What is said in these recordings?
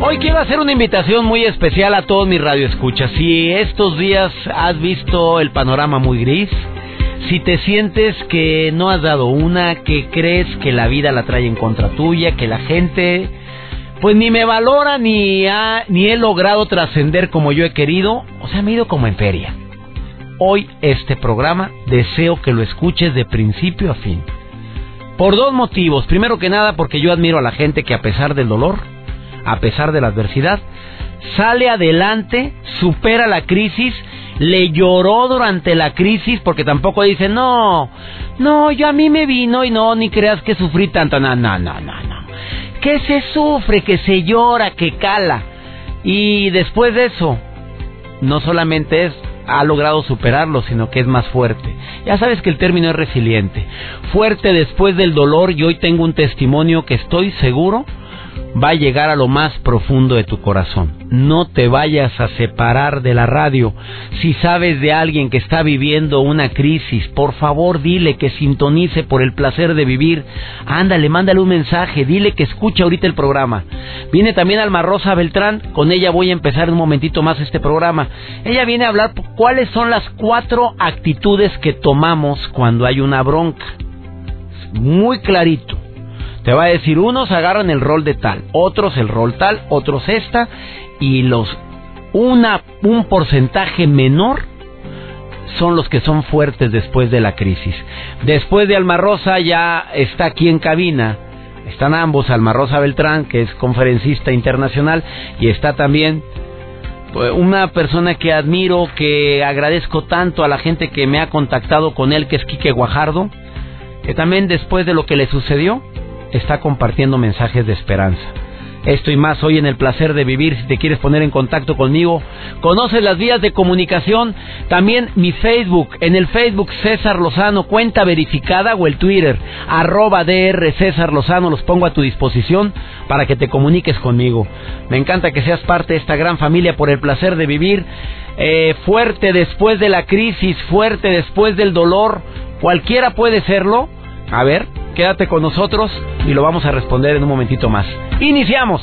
Hoy quiero hacer una invitación muy especial a todos mis radioescuchas. Si estos días has visto el panorama muy gris, si te sientes que no has dado una, que crees que la vida la trae en contra tuya, que la gente pues ni me valora ni ni he logrado trascender como yo he querido, o sea, me he ido como en feria. Hoy este programa deseo que lo escuches de principio a fin. Por dos motivos. Primero que nada porque yo admiro a la gente que a pesar del dolor, a pesar de la adversidad, sale adelante, supera la crisis, le lloró durante la crisis porque tampoco dice, no, no, yo a mí me vino y no, ni creas que sufrí tanto, no, no, no, no, no. Que se sufre, que se llora, que cala. Y después de eso, no solamente es ha logrado superarlo, sino que es más fuerte. Ya sabes que el término es resiliente. Fuerte después del dolor y hoy tengo un testimonio que estoy seguro va a llegar a lo más profundo de tu corazón. No te vayas a separar de la radio. Si sabes de alguien que está viviendo una crisis, por favor dile que sintonice por el placer de vivir. Ándale, mándale un mensaje, dile que escucha ahorita el programa. Viene también Alma Rosa Beltrán, con ella voy a empezar un momentito más este programa. Ella viene a hablar cuáles son las cuatro actitudes que tomamos cuando hay una bronca. Muy clarito te va a decir, unos agarran el rol de tal, otros el rol tal, otros esta, y los una, un porcentaje menor son los que son fuertes después de la crisis. Después de Alma Rosa ya está aquí en cabina, están ambos, Alma Rosa Beltrán, que es conferencista internacional, y está también pues, una persona que admiro, que agradezco tanto a la gente que me ha contactado con él, que es Quique Guajardo, que también después de lo que le sucedió, está compartiendo mensajes de esperanza. Esto y más hoy en el placer de vivir. Si te quieres poner en contacto conmigo, conoces las vías de comunicación. También mi Facebook, en el Facebook César Lozano, cuenta verificada o el Twitter, arroba DR César Lozano, los pongo a tu disposición para que te comuniques conmigo. Me encanta que seas parte de esta gran familia por el placer de vivir. Eh, fuerte después de la crisis, fuerte después del dolor. Cualquiera puede serlo. A ver, Quédate con nosotros y lo vamos a responder en un momentito más. Iniciamos.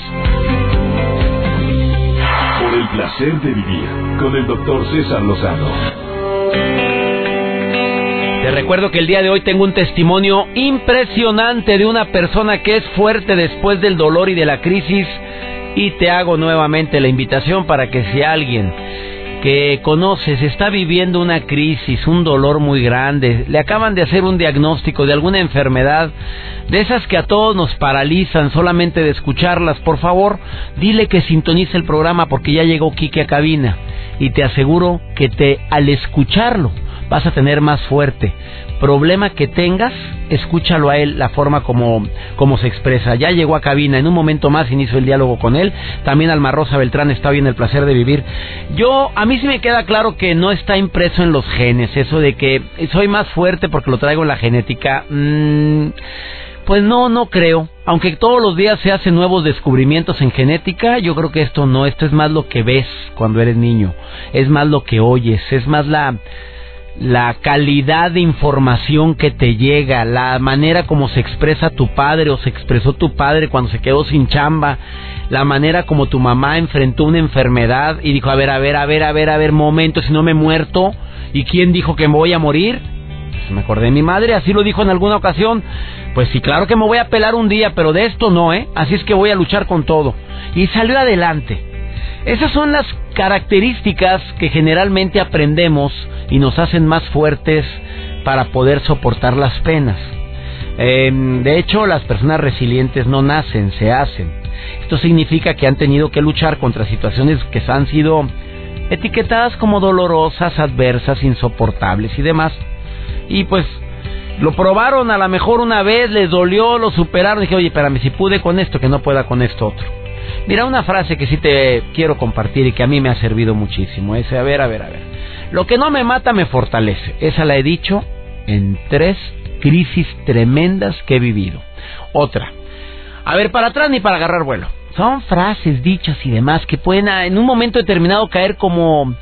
Por el placer de vivir con el doctor César Lozano. Te recuerdo que el día de hoy tengo un testimonio impresionante de una persona que es fuerte después del dolor y de la crisis y te hago nuevamente la invitación para que si alguien que conoces está viviendo una crisis, un dolor muy grande, le acaban de hacer un diagnóstico de alguna enfermedad, de esas que a todos nos paralizan solamente de escucharlas, por favor, dile que sintonice el programa porque ya llegó Kike a cabina. Y te aseguro que te al escucharlo vas a tener más fuerte. Problema que tengas, escúchalo a él, la forma como, como se expresa. Ya llegó a cabina, en un momento más inicio el diálogo con él. También Alma Rosa Beltrán está bien el placer de vivir. Yo, a mí sí me queda claro que no está impreso en los genes, eso de que soy más fuerte porque lo traigo en la genética. Mm, pues no, no creo. Aunque todos los días se hacen nuevos descubrimientos en genética, yo creo que esto no, esto es más lo que ves cuando eres niño, es más lo que oyes, es más la la calidad de información que te llega, la manera como se expresa tu padre o se expresó tu padre cuando se quedó sin chamba, la manera como tu mamá enfrentó una enfermedad y dijo, a ver, a ver, a ver, a ver, a ver, momento, si no me he muerto, ¿y quién dijo que me voy a morir? Pues me acordé de mi madre, así lo dijo en alguna ocasión. Pues sí, claro que me voy a pelar un día, pero de esto no, ¿eh? Así es que voy a luchar con todo. Y salió adelante. Esas son las características que generalmente aprendemos y nos hacen más fuertes para poder soportar las penas. Em, de hecho, las personas resilientes no nacen, se hacen. Esto significa que han tenido que luchar contra situaciones que han sido etiquetadas como dolorosas, adversas, insoportables y demás. Y pues Lo probaron a lo mejor una vez, les dolió, lo superaron. Dije, oye, espérame, si pude con esto, que no pueda con esto otro. Mira, una frase que sí te quiero compartir y que a mí me ha servido muchísimo. Es, a ver, a ver, a ver. Lo que no me mata me fortalece. Esa la he dicho en tres crisis tremendas que he vivido. Otra. A ver, para atrás ni para agarrar vuelo. Son frases, dichas y demás que pueden en un momento determinado caer como,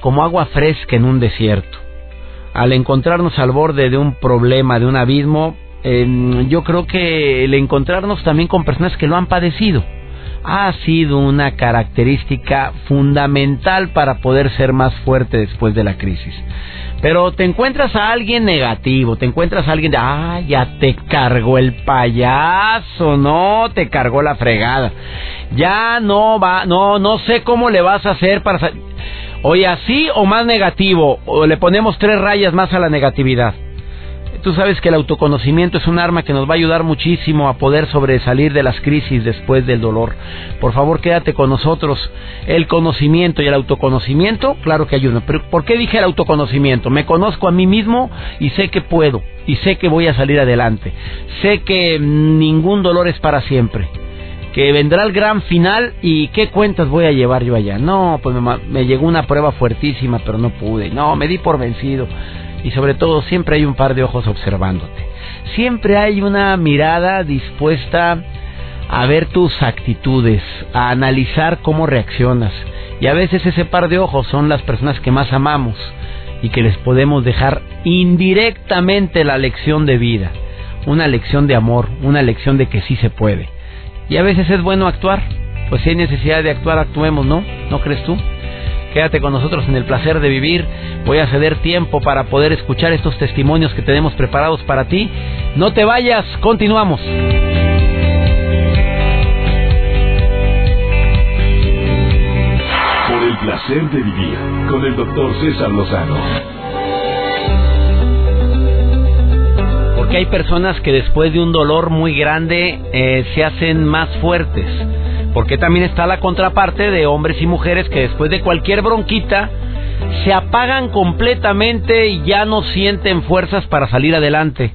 como agua fresca en un desierto. Al encontrarnos al borde de un problema, de un abismo, em, yo creo que el encontrarnos también con personas que lo han padecido ha sido una característica fundamental para poder ser más fuerte después de la crisis. Pero te encuentras a alguien negativo, te encuentras a alguien de, ah, ya te cargó el payaso, no, te cargó la fregada. Ya no va, no, no sé cómo le vas a hacer para... Oye, así o más negativo, o le ponemos tres rayas más a la negatividad. Tú sabes que el autoconocimiento es un arma que nos va a ayudar muchísimo a poder sobresalir de las crisis después del dolor. Por favor, quédate con nosotros. El conocimiento y el autoconocimiento, claro que ayudan. Pero ¿por qué dije el autoconocimiento? Me conozco a mí mismo y sé que puedo y sé que voy a salir adelante. Sé que ningún dolor es para siempre que vendrá el gran final y qué cuentas voy a llevar yo allá. No, pues me, me, llegó una prueba fuertísima, pero no pude. No, me di por vencido y sobre todo siempre hay un par de ojos observándote. Siempre hay una mirada dispuesta a ver tus actitudes, a analizar cómo reaccionas. Y a veces ese par de ojos son las personas que más amamos y que les podemos dejar indirectamente la lección de vida, una lección de amor, una lección de que sí se puede. Y a veces es bueno actuar, pues si hay necesidad de actuar, actuemos, ¿no? ¿No crees tú? Quédate con nosotros en el placer de vivir. Voy a ceder tiempo para poder escuchar estos testimonios que tenemos preparados para ti. No te vayas, continuamos. Por el placer de vivir con el doctor César Lozano. Porque hay personas que después de un dolor muy grande eh, se hacen más fuertes porque también está la contraparte de hombres y mujeres que después de cualquier bronquita se apagan completamente y ya no sienten fuerzas para salir adelante.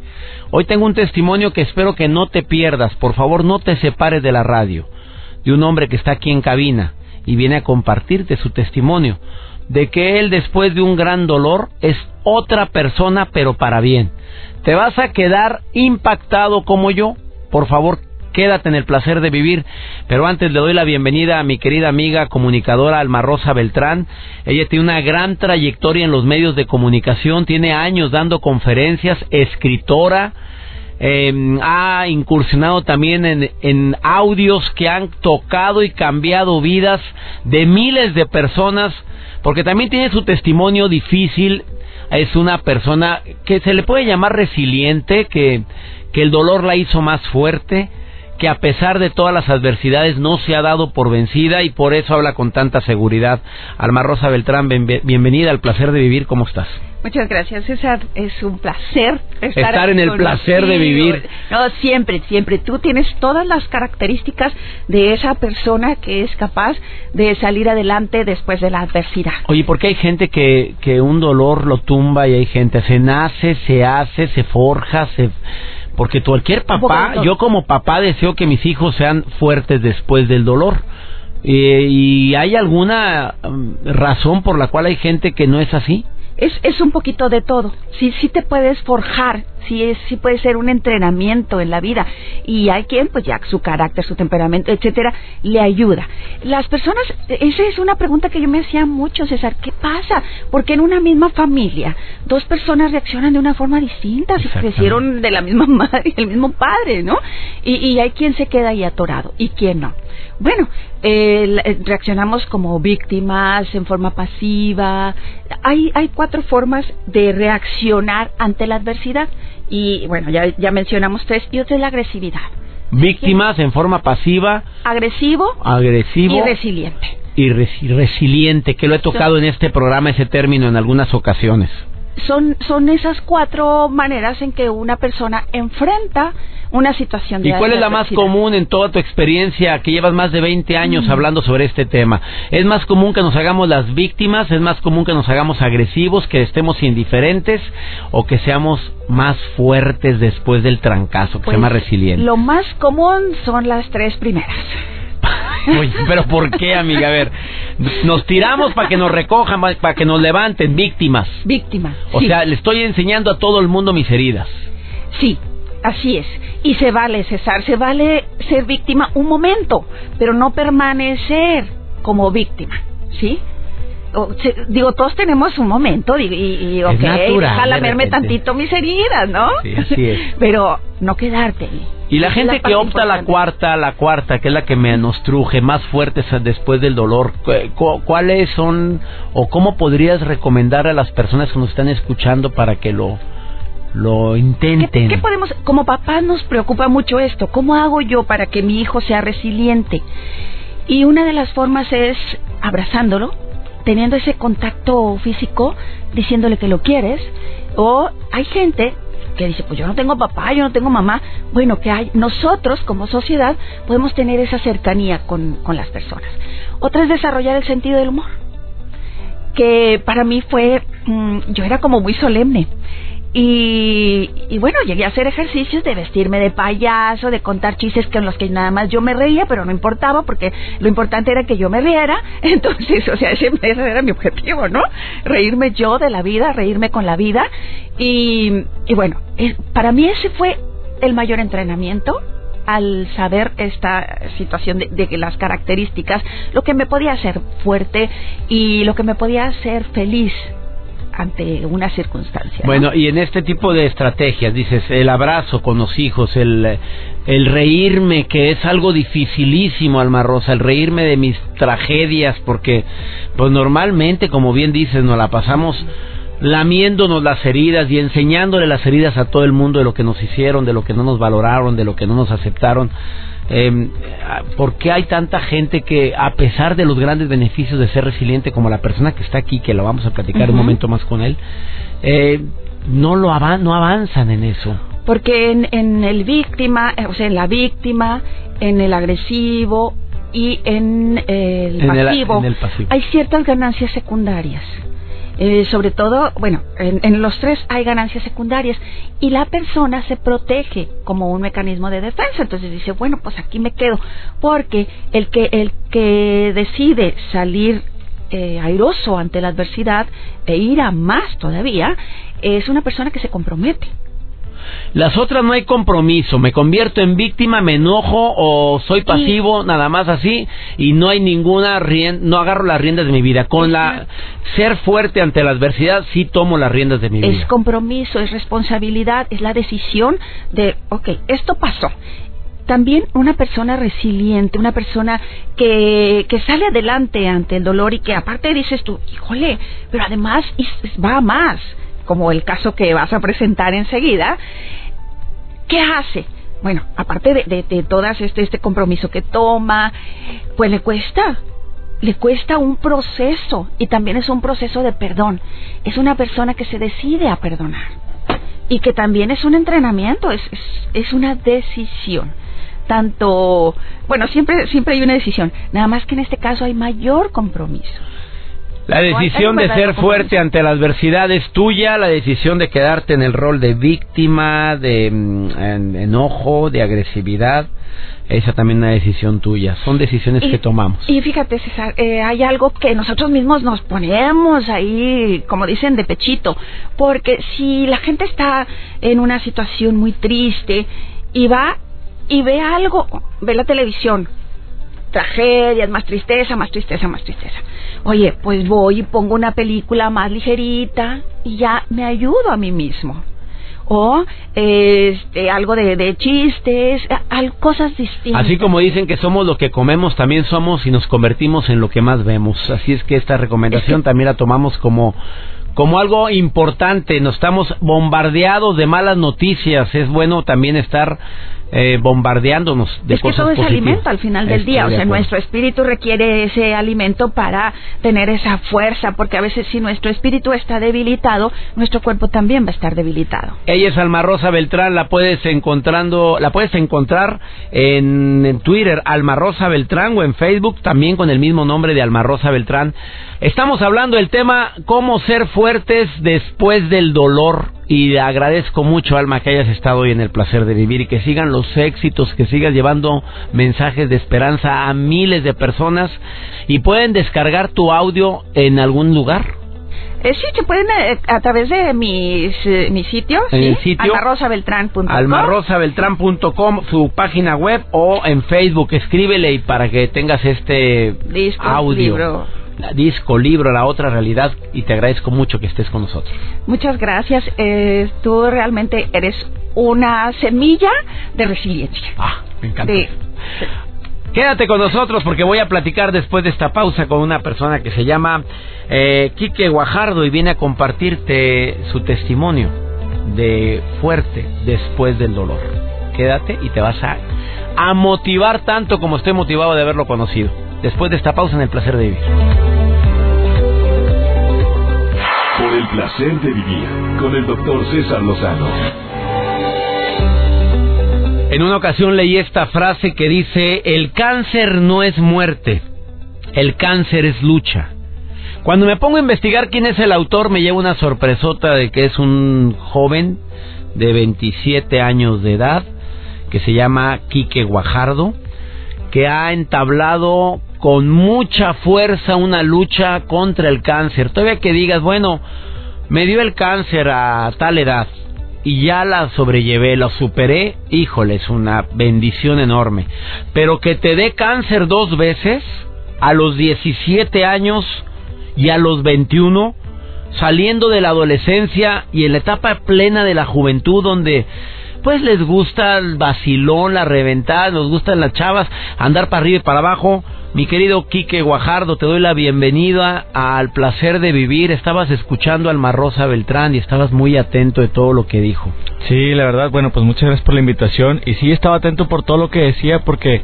Hoy tengo un testimonio que espero que no te pierdas. Por favor, no te separes de la radio. De un hombre que está aquí en cabina y viene a compartirte su testimonio de que él después de un gran dolor es otra persona pero para bien. Te vas a quedar impactado como yo. Por favor, quédate en el placer de vivir. Pero antes le doy la bienvenida a mi querida amiga comunicadora Alma Rosa Beltrán. Ella tiene una gran trayectoria en los medios de comunicación, tiene años dando conferencias, escritora. Em, ha incursionado también en, audios que han tocado y cambiado vidas de miles de personas, porque también tiene su testimonio difícil, es una persona que se le puede llamar resiliente, que el dolor la hizo más fuerte, que a pesar de todas las adversidades no se ha dado por vencida y por eso habla con tanta seguridad. Alma Rosa Beltrán, bienvenida al placer de vivir, ¿cómo estás? Muchas gracias, César. Es un placer estar, en el placer de vivir. No, siempre, siempre. Tú tienes todas las características de esa persona que es capaz de salir adelante después de la adversidad. Oye, porque hay gente que, que un dolor lo tumba y hay gente, se nace, se hace, se forja, se porque cualquier papá, yo como papá deseo que mis hijos sean fuertes después del dolor. Eh, ¿Y hay alguna mm, razón por la cual hay gente que no es así? Es, es un poquito de todo. Sí, sí te puedes forjar sí, es, sí puede ser un entrenamiento en la vida. Y hay quien, pues ya su carácter, su temperamento, etcétera, le ayuda. Las personas, esa es una pregunta que yo me hacía mucho, César, ¿qué pasa? Porque en una misma familia, dos personas reaccionan de una forma distinta, si crecieron de la misma madre y el mismo padre, ¿no? Y, y hay quien se queda ahí atorado y quien no. Bueno, eh, reaccionamos como víctimas, en forma pasiva. Hay, hay cuatro formas de reaccionar ante la adversidad. Y bueno, ya, ya mencionamos tres. Y otra es la agresividad. Víctimas en forma pasiva. Agresivo. Agresivo. Y resiliente. Y resiliente, que lo he tocado en este programa ese término en algunas ocasiones. Son, son esas cuatro maneras en que una persona enfrenta una situación de ¿Y cuál es la más común en toda tu experiencia que llevas más de 20 años hablando sobre este tema? ¿Es más común que nos hagamos las víctimas? ¿Es más común que nos hagamos agresivos, que estemos indiferentes o que seamos más fuertes después del trancazo, que pues, sea más resilientes? Lo más común son las tres primeras. Oye, pero ¿por qué, amiga? A ver, nos tiramos para que nos recojan, para que nos levanten, víctimas. Víctimas. O sea, le estoy enseñando a todo el mundo mis heridas. Sí, Así es. Y se vale cesar, se vale ser víctima un momento, pero no permanecer como víctima, ¿sí? Digo, todos tenemos un momento y, y ok, déjala verme tantito mis heridas, ¿no? Sí, así es. Pero no quedarte. Y la gente que opta la cuarta, la cuarta, que es la que me nos truje, más fuerte después del dolor, ¿cuáles son o cómo podrías recomendar a las personas que nos están escuchando para que lo lo intenten. ¿Qué, podemos, como papá nos preocupa mucho esto, ¿cómo hago yo para que mi hijo sea resiliente? Y una de las formas es abrazándolo, teniendo ese contacto físico, diciéndole que lo quieres, o hay gente que dice, pues yo no tengo papá, yo no tengo mamá. Bueno, que hay, nosotros como sociedad podemos tener esa cercanía con, con las personas. Otra es desarrollar el sentido del humor, que para mí fue, mm, yo era como muy solemne. Y, bueno, llegué a hacer ejercicios de vestirme de payaso, de contar chistes con los que nada más yo me reía, pero no importaba porque lo importante era que yo me riera. Entonces, o sea, ese, era mi objetivo, ¿no? Reírme yo de la vida, reírme con la vida. Y, y bueno, para mí ese fue el mayor entrenamiento al saber esta situación de, de, las características, lo que me podía hacer fuerte y lo que me podía hacer feliz ante una circunstancia. Bueno, y en este tipo de estrategias, dices, el abrazo con los hijos, el, el reírme, que es algo dificilísimo, Alma Rosa, el reírme de mis tragedias, porque pues normalmente, como bien dices, nos la pasamos lamiéndonos las heridas y enseñándole las heridas a todo el mundo de lo que nos hicieron, de lo que no nos valoraron, de lo que no nos aceptaron. Eh, ¿Por qué hay tanta gente que, a pesar de los grandes beneficios de ser resiliente, como la persona que está aquí, que lo vamos a platicar un momento más con él, eh, no lo no avanzan en eso? Porque en, en el víctima, eh, o sea, en la víctima, en el agresivo y en el pasivo. hay ciertas ganancias secundarias. Eh, sobre todo, bueno, en, los tres hay ganancias secundarias y la persona se protege como un mecanismo de defensa. Entonces dice, bueno, pues aquí me quedo, porque el que el que decide salir eh, airoso ante la adversidad e ir a más todavía es una persona que se compromete. Las otras no hay compromiso, me convierto en víctima, me enojo o soy pasivo, nada más así, y no hay ninguna no agarro las riendas de mi vida. Con la ser fuerte ante la adversidad, sí tomo las riendas de mi vida. Es compromiso, es responsabilidad, es la decisión de, ok, esto pasó también una persona resiliente, una persona que, que sale adelante ante el dolor y que aparte dices tú, híjole, pero además va más como el caso que vas a presentar enseguida, ¿qué hace? Bueno, aparte de, de, de todas este, este compromiso que toma, pues le cuesta, le cuesta un proceso y también es un proceso de perdón. Es una persona que se decide a perdonar y que también es un entrenamiento, es, es, es, una decisión. Tanto, bueno, siempre, siempre hay una decisión, nada más que en este caso hay mayor compromiso. La decisión de ser fuerte ante la adversidad es tuya, la decisión de quedarte en el rol de víctima, de mm, enojo, de agresividad, esa también es una decisión tuya. Son decisiones que tomamos. Y fíjate, César, eh, hay algo que nosotros mismos nos ponemos ahí, como dicen, de pechito, porque si la gente está en una situación muy triste y va y ve algo, ve la televisión, tragedias, más tristeza, más tristeza, más tristeza. Oye, pues voy y pongo una película más ligerita y ya me ayudo a mí mismo. O este, algo de, de chistes, cosas distintas. Así como dicen que somos lo que comemos, también somos y nos convertimos en lo que más vemos. Así es que esta recomendación también la tomamos como como algo importante. Nos estamos bombardeados de malas noticias. Es bueno también estar eh, bombardeándonos de es que todo es alimento al final del día, o sea, nuestro espíritu requiere ese alimento para tener esa fuerza, porque a veces si nuestro espíritu está debilitado, nuestro cuerpo también va a estar debilitado. Ella es Alma Rosa Beltrán, la puedes encontrando, la puedes encontrar en, en Twitter Alma Rosa Beltrán o en Facebook también con el mismo nombre de Alma Rosa Beltrán. Estamos hablando del tema cómo ser fuertes después del dolor y agradezco mucho, Alma, que hayas estado hoy en el placer de vivir y que sigan los éxitos, que sigas llevando mensajes de esperanza a miles de personas y pueden descargar tu audio en algún lugar. Eh, sí, se pueden eh, a través de mis, eh, mi sitio, en ¿sí? el sitio almarrosabeltrán.com almarrosabeltrán.com, su página web o en Facebook, escríbele y para que tengas este audio. libro. Disco, libro, la otra realidad y te agradezco mucho que estés con nosotros. Muchas gracias. Eh, tú realmente eres una semilla de resiliencia. Ah, me encanta. De- Quédate con nosotros porque voy a platicar después de esta pausa con una persona que se llama eh, Quique Guajardo y viene a compartirte su testimonio de fuerte después del dolor. Quédate y te vas a, a motivar tanto como estoy motivado de haberlo conocido. Después de esta pausa en el placer de vivir. Por el placer de vivir con el doctor César Lozano. En una ocasión leí esta frase que dice, el cáncer no es muerte, el cáncer es lucha. Cuando me pongo a investigar quién es el autor, me lleva una sorpresota de que es un joven de 27 años de edad, que se llama Quique Guajardo, que ha entablado con mucha fuerza una lucha contra el cáncer. Todavía que digas, bueno, me dio el cáncer a tal edad y ya la sobrellevé, la superé, híjole, es una bendición enorme. Pero que te dé cáncer dos veces, a los 17 años y a los 21, saliendo de la adolescencia y en la etapa plena de la juventud donde pues les gusta el vacilón, la reventada, nos gustan las chavas, andar para arriba y para abajo. Mi querido Quique Guajardo, te doy la bienvenida al placer de vivir. Estabas escuchando al Marrosa Beltrán y estabas muy atento de todo lo que dijo. Sí, la verdad, bueno, pues muchas gracias por la invitación. Y sí, estaba atento por todo lo que decía, porque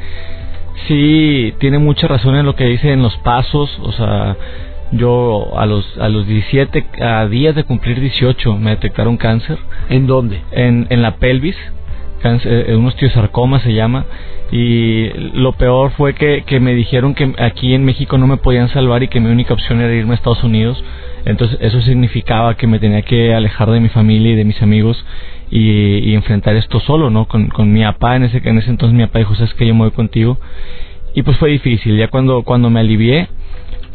sí, tiene mucha razón en lo que dice en los pasos. O sea, yo a los, a los 17, a días de cumplir 18, me detectaron cáncer ¿En dónde? en, en la pelvis, cáncer, eh, un osteosarcoma se llama. Y lo peor fue que, que me dijeron que aquí en México no me podían salvar y que mi única opción era irme a Estados Unidos. Entonces eso significaba que me tenía que alejar de mi familia y de mis amigos y, y enfrentar esto solo, ¿no? Con, con mi papá, en ese, en ese entonces mi papá dijo, sabes que yo me voy contigo. Y pues fue difícil, ya cuando, cuando me alivié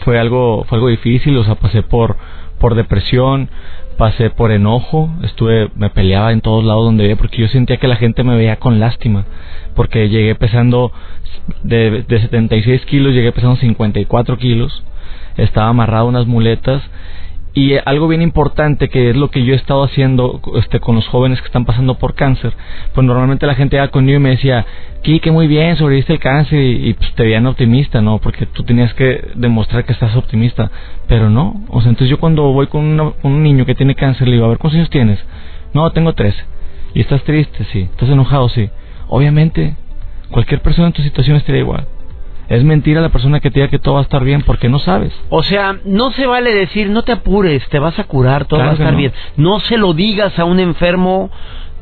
fue algo, fue algo difícil, o sea, pasé por, por depresión, pasé por enojo, estuve, me peleaba en todos lados donde veía porque yo sentía que la gente me veía con lástima, porque llegué pesando de, de 76 kilos, llegué pesando 54 kilos, estaba amarrado unas muletas y eh, algo bien importante que es lo que yo he estado haciendo este con los jóvenes que están pasando por cáncer pues normalmente la gente iba conmigo y me decía que muy bien sobreviviste el cáncer y, pues te veían optimista no porque tú tenías que demostrar que estás optimista pero no. O sea entonces yo cuando voy con, una- un niño que tiene cáncer le digo a ver cuántos años tienes no tengo 13 y estás triste sí estás enojado sí obviamente cualquier persona en tu situación estaría igual es mentira la persona que te diga que todo va a estar bien porque no sabes O sea, no se vale decir, no te apures, te vas a curar, todo Claro va a estar no. bien. No se lo digas a un enfermo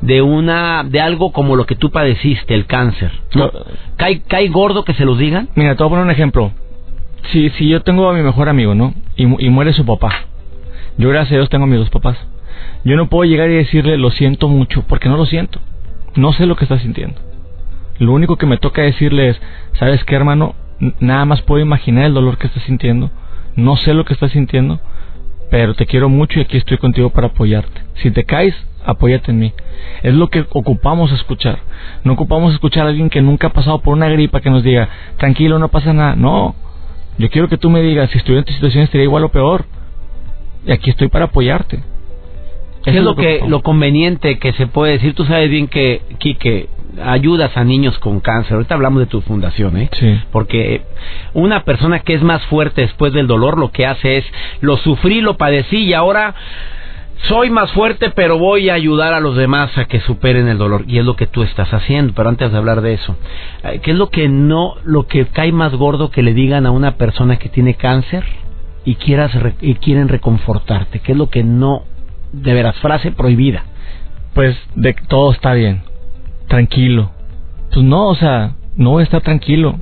de una de algo como lo que tú padeciste, el cáncer. ¿no? ¿Cae, ¿Cae gordo que se los digan? Mira, te voy a poner un ejemplo. Si, si yo tengo a mi mejor amigo, ¿no? Y, y muere su papá. Yo, gracias a Dios, tengo a mis dos papás. Yo no puedo llegar y decirle, lo siento mucho, porque no lo siento. No sé lo que está sintiendo. Lo único que me toca decirle es, ¿sabes qué, hermano? Nada más puedo imaginar el dolor que estás sintiendo. No sé lo que estás sintiendo, pero te quiero mucho y aquí estoy contigo para apoyarte. Si te caes, apóyate en mí. Es lo que ocupamos escuchar. No ocupamos escuchar a alguien que nunca ha pasado por una gripa que nos diga, tranquilo, no pasa nada. No. Yo quiero que tú me digas, si estuviera en tu situación estaría igual o peor. Y aquí estoy para apoyarte. ¿Qué Eso es lo que lo conveniente que se puede decir? Tú sabes bien que, Quique, ayudas a niños con cáncer. Ahorita hablamos de tu fundación, ¿eh? Sí. Porque una persona que es más fuerte después del dolor lo que hace es lo sufrí, lo padecí y ahora soy más fuerte, pero voy a ayudar a los demás a que superen el dolor. Y es lo que tú estás haciendo. Pero antes de hablar de eso, eh, ¿qué es lo que no, lo que cae más gordo que le digan a una persona que tiene cáncer y quieras y quieren reconfortarte? ¿Qué es lo que no, de veras, frase prohibida? Pues de todo está bien, tranquilo. Pues no, o sea, no voy a estar tranquilo.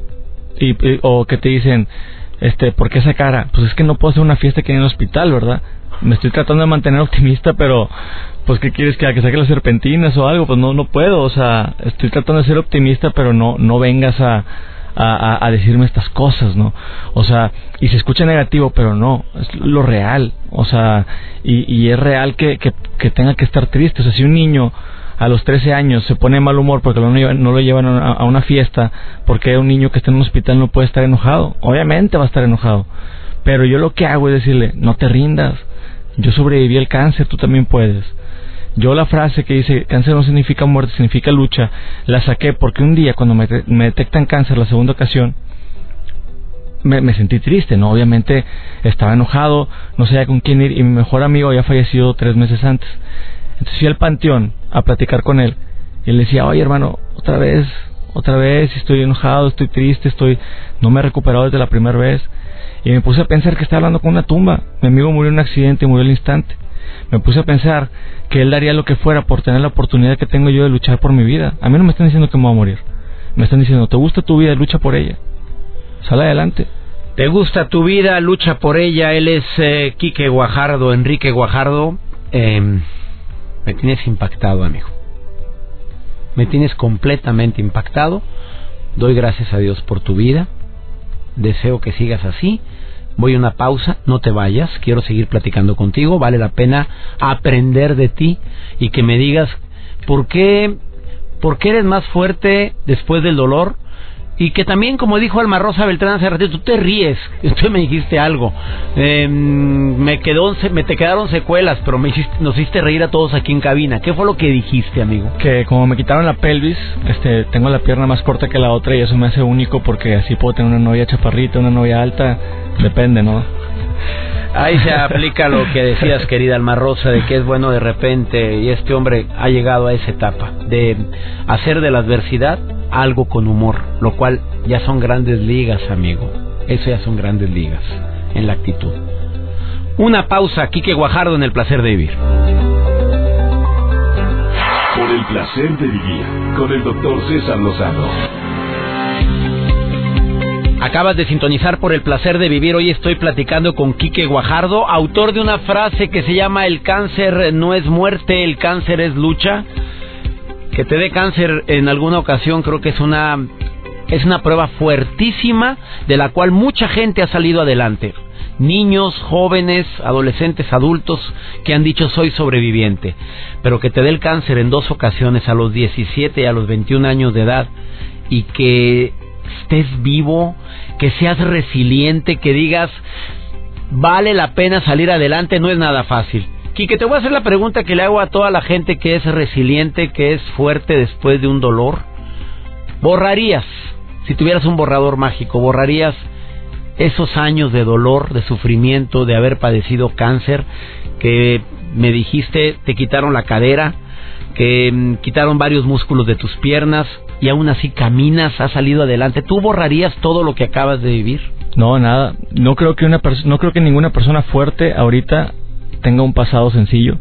Y, o que te dicen, este, ¿por qué esa cara? Pues es que no puedo hacer una fiesta aquí en el hospital, ¿verdad? me estoy tratando de mantener optimista, pero pues qué quieres que, que saque las serpentinas o algo, pues no no puedo, o sea, estoy tratando de ser optimista, pero no no vengas a a, a, decirme estas cosas, ¿no? O sea, y se escucha negativo, pero no, es lo real, o sea, y, y es real que, que, que tenga que estar triste, o sea, si un niño a los 13 años se pone mal humor porque no, lo llevan a, una fiesta, porque un niño que está en un hospital no puede estar enojado, obviamente va a estar enojado, pero yo lo que hago es decirle, no te rindas, yo sobreviví al cáncer, tú también puedes. Yo la frase que dice cáncer no significa muerte, significa lucha, la saqué porque un día cuando me, detectan cáncer la segunda ocasión, me, sentí triste, ¿no? Obviamente estaba enojado, no sabía con quién ir y mi mejor amigo había fallecido tres meses antes. Entonces fui al panteón a platicar con él y le decía, oye hermano, otra vez, otra vez, estoy enojado, estoy triste, estoy, no me he recuperado desde la primera vez. Y me puse a pensar que estaba hablando con una tumba. Mi amigo murió en un accidente y murió al instante. Me puse a pensar que él daría lo que fuera por tener la oportunidad que tengo yo de luchar por mi vida. A mí no me están diciendo que me voy a morir. Me están diciendo, ¿te gusta tu vida? Lucha por ella. Sale adelante. ¿Te gusta tu vida? Lucha por ella. Él es eh, Quique Guajardo, Enrique Guajardo. Em, me tienes impactado, amigo. Me tienes completamente impactado. Doy gracias a Dios por tu vida. Deseo que sigas así Voy a una pausa, no te vayas, quiero seguir platicando contigo, vale la pena aprender de ti y que me digas por qué, por qué eres más fuerte después del dolor y que también, como dijo Alma Rosa Beltrán hace ratito, tú te ríes, tú me dijiste algo, eh, me quedó, me te quedaron secuelas, pero me hiciste, nos hiciste reír a todos aquí en cabina. ¿Qué fue lo que dijiste, amigo? Que como me quitaron la pelvis, este, tengo la pierna más corta que la otra y eso me hace único porque así puedo tener una novia chaparrita, una novia alta, depende, ¿no? Ahí se aplica lo que decías, querida Alma Rosa, de que es bueno de repente y este hombre ha llegado a esa etapa de hacer de la adversidad algo con humor, lo cual ya son grandes ligas, amigo. Eso ya son grandes ligas en la actitud. Una pausa, Quique Guajardo en el placer de vivir. Por el placer de vivir con el doctor César Lozano. Acabas de sintonizar por el placer de vivir. Hoy estoy platicando con Quique Guajardo, autor de una frase que se llama El cáncer no es muerte, el cáncer es lucha. Que te dé cáncer en alguna ocasión creo que es una es una prueba fuertísima de la cual mucha gente ha salido adelante. Niños, jóvenes, adolescentes, adultos que han dicho soy sobreviviente. Pero que te dé el cáncer en dos ocasiones, a los 17 y a los 21 años de edad, y que estés vivo, que seas resiliente, que digas, vale la pena salir adelante, no es nada fácil. Quique, te voy a hacer la pregunta que le hago a toda la gente que es resiliente, que es fuerte después de un dolor. ¿Borrarías, si tuvieras un borrador mágico, borrarías esos años de dolor, de sufrimiento, de haber padecido cáncer, que me dijiste te quitaron la cadera, que mm, quitaron varios músculos de tus piernas y aún así caminas, has salido adelante. ¿Tú borrarías todo lo que acabas de vivir? No, nada. No creo que una no creo que ninguna persona fuerte ahorita tenga un pasado sencillo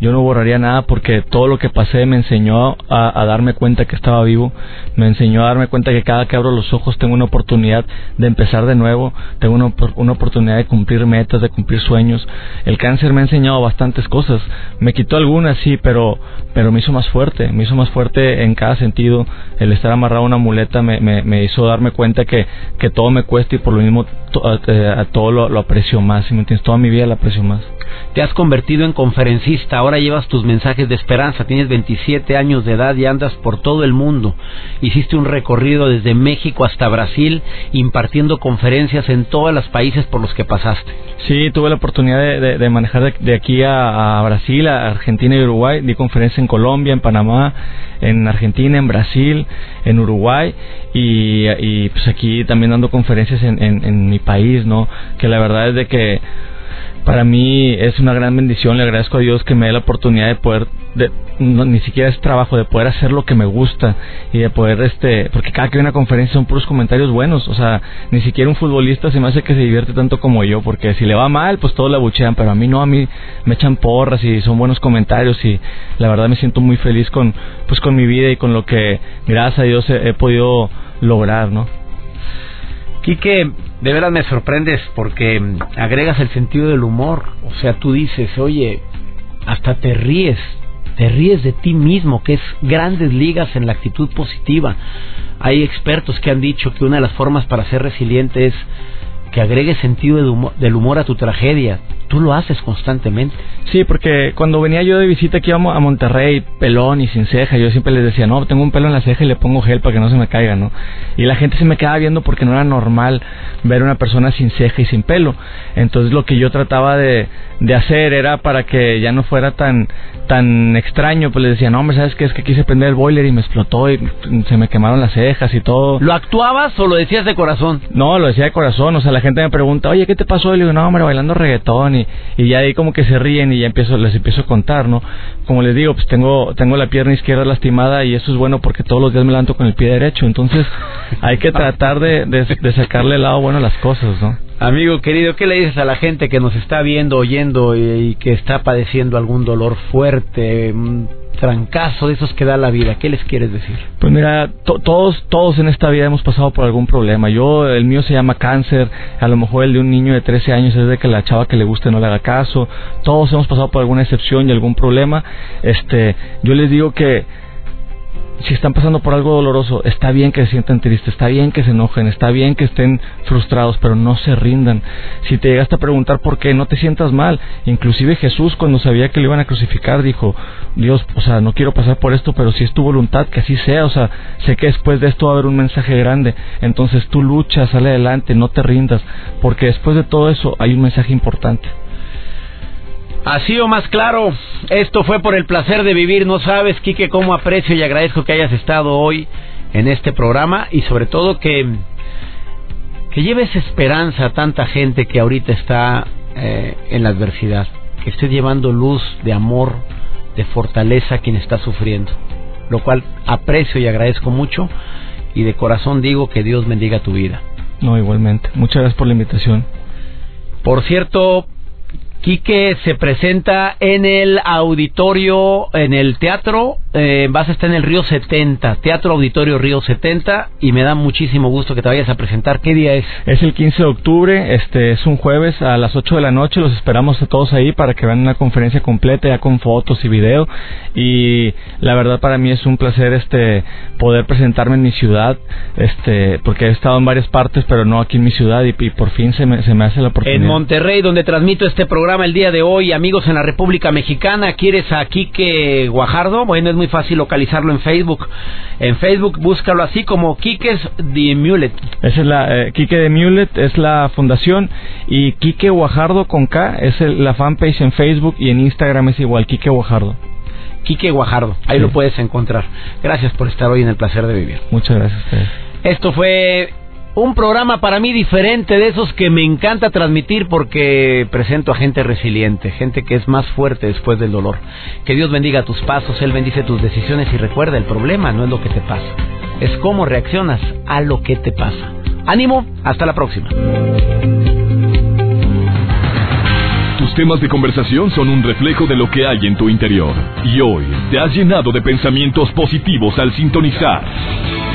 yo no borraría nada porque todo lo que pasé me enseñó a, darme cuenta que estaba vivo, me enseñó a darme cuenta que cada que abro los ojos tengo una oportunidad de empezar de nuevo, tengo una, oportunidad de cumplir metas, de cumplir sueños. El cáncer me ha enseñado bastantes cosas, me quitó algunas sí, pero, pero me hizo más fuerte, me hizo más fuerte en cada sentido. El estar amarrado a una muleta me, me, hizo darme cuenta que, que todo me cuesta y por lo mismo a, todo lo, aprecio más, si me entiendes, toda mi vida lo aprecio más. Te has convertido en conferencista ahora llevas tus mensajes de esperanza. Tienes 27 años de edad y andas por todo el mundo. Hiciste un recorrido desde México hasta Brasil, impartiendo conferencias en todos los países por los que pasaste. Sí, tuve la oportunidad de, manejar de, aquí a, Brasil, a Argentina y Uruguay. Di conferencias en Colombia, en Panamá, en Argentina, en Brasil, en Uruguay y, pues aquí también dando conferencias en, en mi país, ¿no? Que la verdad es de que para mí es una gran bendición. Le agradezco a Dios que me dé la oportunidad de poder, de, ni siquiera es trabajo, de poder hacer lo que me gusta y de poder, este, porque cada que hay una conferencia son puros comentarios buenos. O sea, ni siquiera un futbolista se me hace que se divierte tanto como yo, porque si le va mal, pues todos le abuchean, pero a mí no, a mí me echan porras y son buenos comentarios y la verdad me siento muy feliz con, pues con mi vida y con lo que, gracias a Dios, he podido lograr, ¿no? Quique, de veras me sorprendes porque agregas el sentido del humor. O sea, tú dices, oye, hasta te ríes, te ríes de ti mismo, que es grandes ligas en la actitud positiva. Hay expertos que han dicho que una de las formas para ser resiliente es que agregues sentido del humor, a tu tragedia. Tú lo haces constantemente. Sí, porque cuando venía yo de visita aquí a Monterrey, pelón y sin ceja, yo siempre les decía, no, tengo un pelo en la ceja y le pongo gel para que no se me caiga, ¿no? Y la gente se me quedaba viendo porque no era normal ver una persona sin ceja y sin pelo. Entonces lo que yo trataba de, de hacer era para que ya no fuera tan tan extraño, pues les decía, no, hombre, ¿sabes qué? Es que quise prender el boiler y me explotó y se me quemaron las cejas y todo. ¿Lo actuabas o lo decías de corazón? No, lo decía de corazón, o sea, la gente me pregunta, oye, ¿qué te pasó? Y le digo, no, hombre, bailando reggaetón y, y ya ahí como que se ríen y ya empiezo, les empiezo a contar, ¿no? Como les digo, pues tengo, tengo la pierna izquierda lastimada y eso es bueno porque todos los días me levanto con el pie derecho, entonces hay que tratar de, de, sacarle el lado bueno a las cosas, ¿no? Amigo querido, ¿qué le dices a la gente que nos está viendo, oyendo y, que está padeciendo algún dolor fuerte, trancazo de esos que da la vida? ¿Qué les quieres decir? Pues mira, todos todos en esta vida hemos pasado por algún problema. Yo, el mío se llama cáncer, a lo mejor el de un niño de 13 años es de que la chava que le guste no le haga caso. Todos hemos pasado por alguna excepción y algún problema. Este, yo les digo que si están pasando por algo doloroso, está bien que se sientan tristes, está bien que se enojen, está bien que estén frustrados, pero no se rindan. Si te llegaste a preguntar por qué, no te sientas mal. Inclusive Jesús cuando sabía que le iban a crucificar dijo, Dios, o sea, no quiero pasar por esto, pero si es tu voluntad, que así sea, o sea, sé que después de esto va a haber un mensaje grande. Entonces tú luchas, sale adelante, no te rindas, porque después de todo eso hay un mensaje importante. Así o más claro, esto fue por el placer de vivir. No sabes, Quique, cómo aprecio y agradezco que hayas estado hoy en este programa y sobre todo que, que lleves esperanza a tanta gente que ahorita está eh, en la adversidad. Que estés llevando luz de amor, de fortaleza a quien está sufriendo. Lo cual aprecio y agradezco mucho y de corazón digo que Dios bendiga tu vida. No, igualmente. Muchas gracias por la invitación. Por cierto, Quique se presenta en el auditorio, en el teatro, eh, vas a estar en el Río 70, Teatro Auditorio Río 70, y me da muchísimo gusto que te vayas a presentar. ¿Qué día es? Es el 15 de octubre, este es un jueves a las 8 de la noche, los esperamos a todos ahí para que vean una conferencia completa, ya con fotos y video, y la verdad para mí es un placer este poder presentarme en mi ciudad, este porque he estado en varias partes, pero no aquí en mi ciudad, y, y por fin se me, se me hace la oportunidad. En Monterrey, donde transmito este programa el día de hoy, amigos en la República Mexicana. ¿Quieres a Quique Guajardo? Bueno, es muy fácil localizarlo en Facebook. En Facebook búscalo así como Quiques de Mulet. Esa es la, eh, Quique de Mulet es la fundación y Quique Guajardo con K es la fanpage en Facebook y en Instagram es igual, Quique Guajardo. Quique Guajardo, ahí lo puedes encontrar. Gracias por estar hoy en el placer de vivir. Muchas gracias Esto fue un programa para mí diferente de esos que me encanta transmitir porque presento a gente resiliente, gente que es más fuerte después del dolor. Que Dios bendiga tus pasos, Él bendice tus decisiones y recuerda, el problema no es lo que te pasa, es cómo reaccionas a lo que te pasa. Ánimo, hasta la próxima. Tus temas de conversación son un reflejo de lo que hay en tu interior. Y hoy te has llenado de pensamientos positivos al sintonizar